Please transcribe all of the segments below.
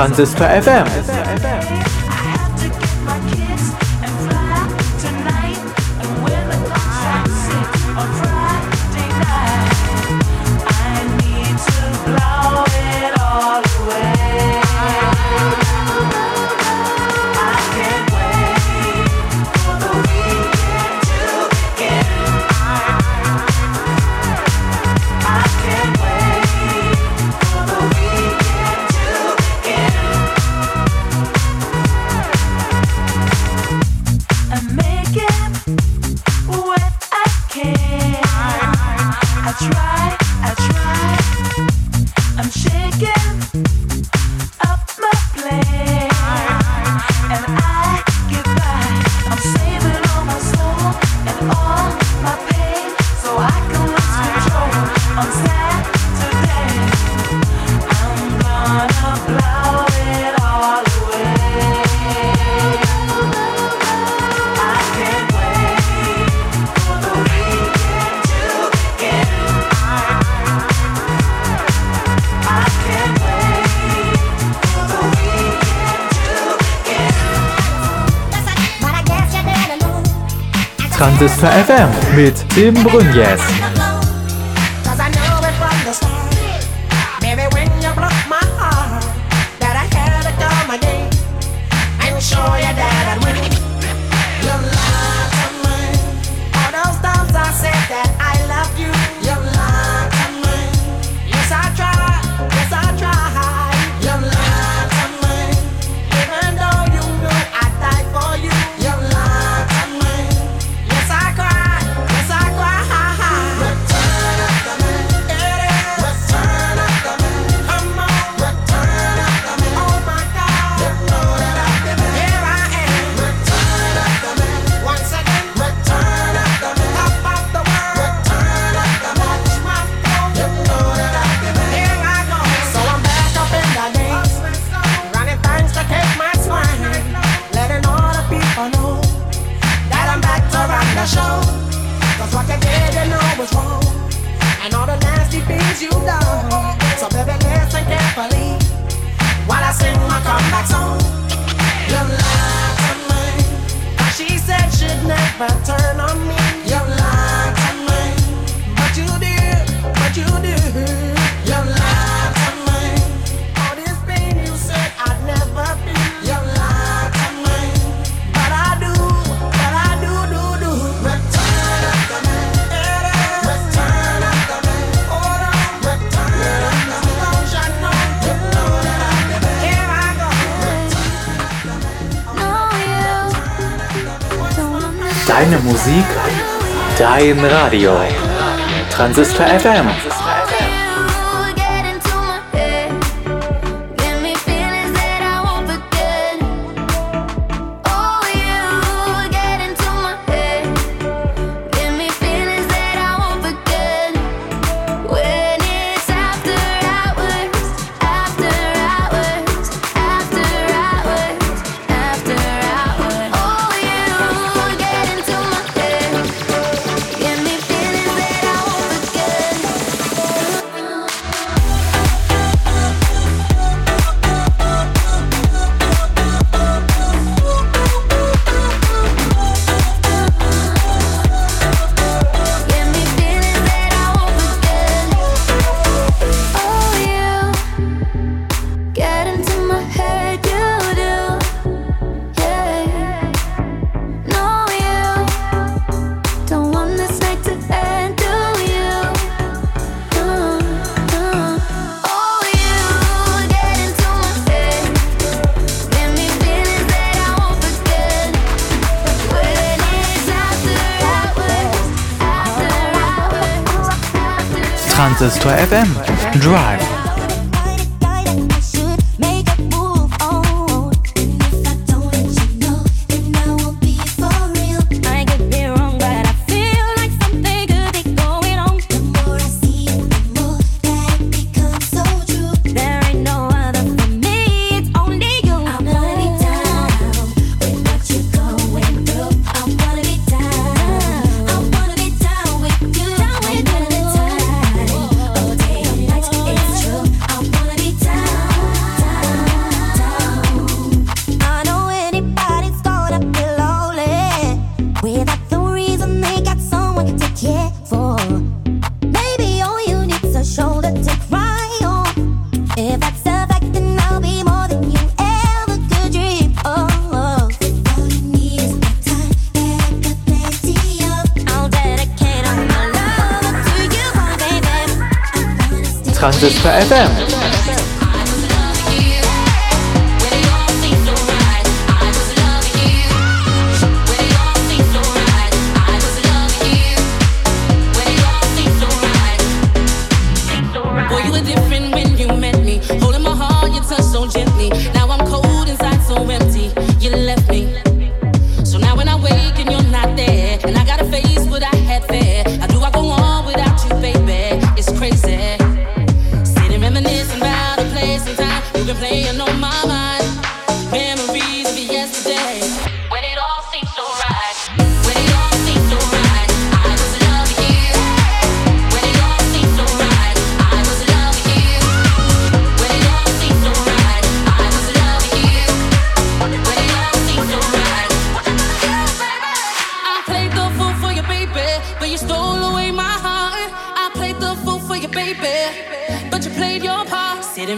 Transistor FM. Transistor FM mit Tim matter. Deine Musik, dein Radio. Transistor FM. Hunters to FM Drive。Transistor FM.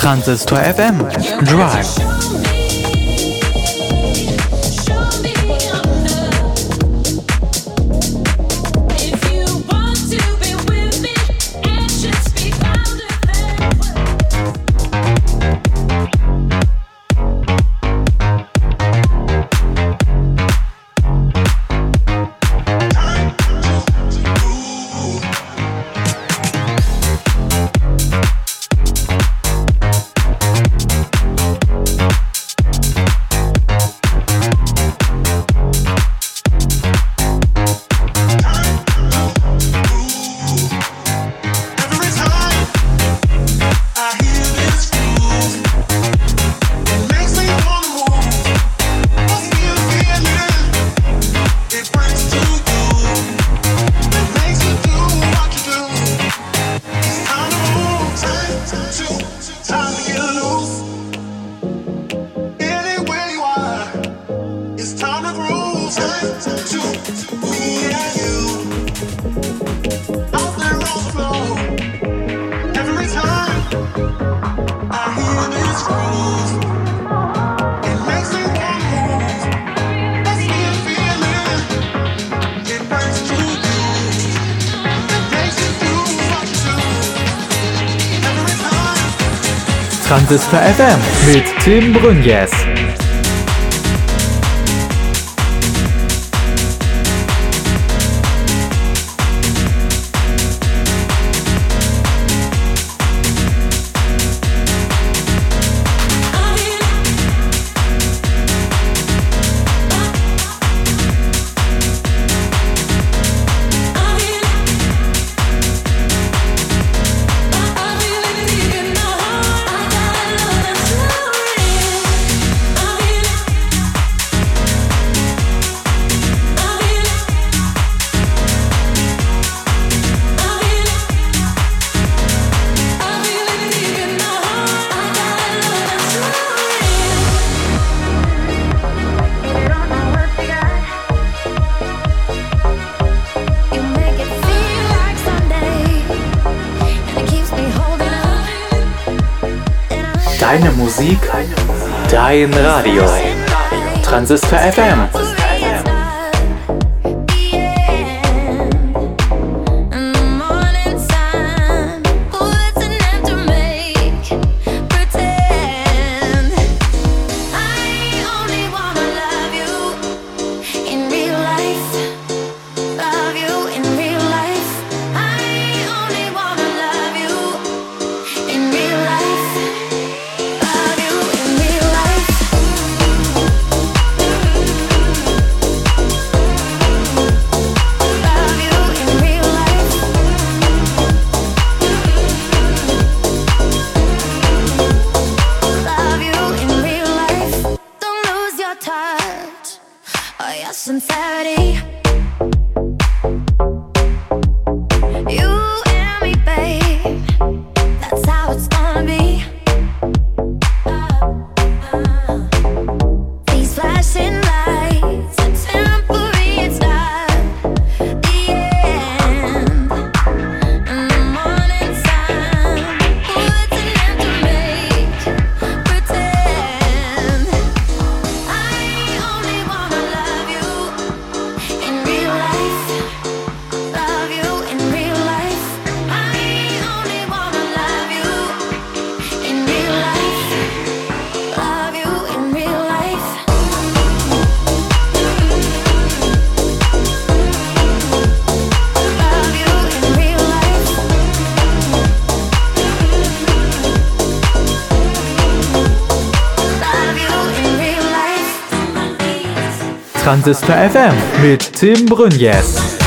Transistor FM Drive. Transistor FM mit Tim Brünjes. Musik, dein Radio. Transistor FM. Transistor FM mit Tim Brünjes.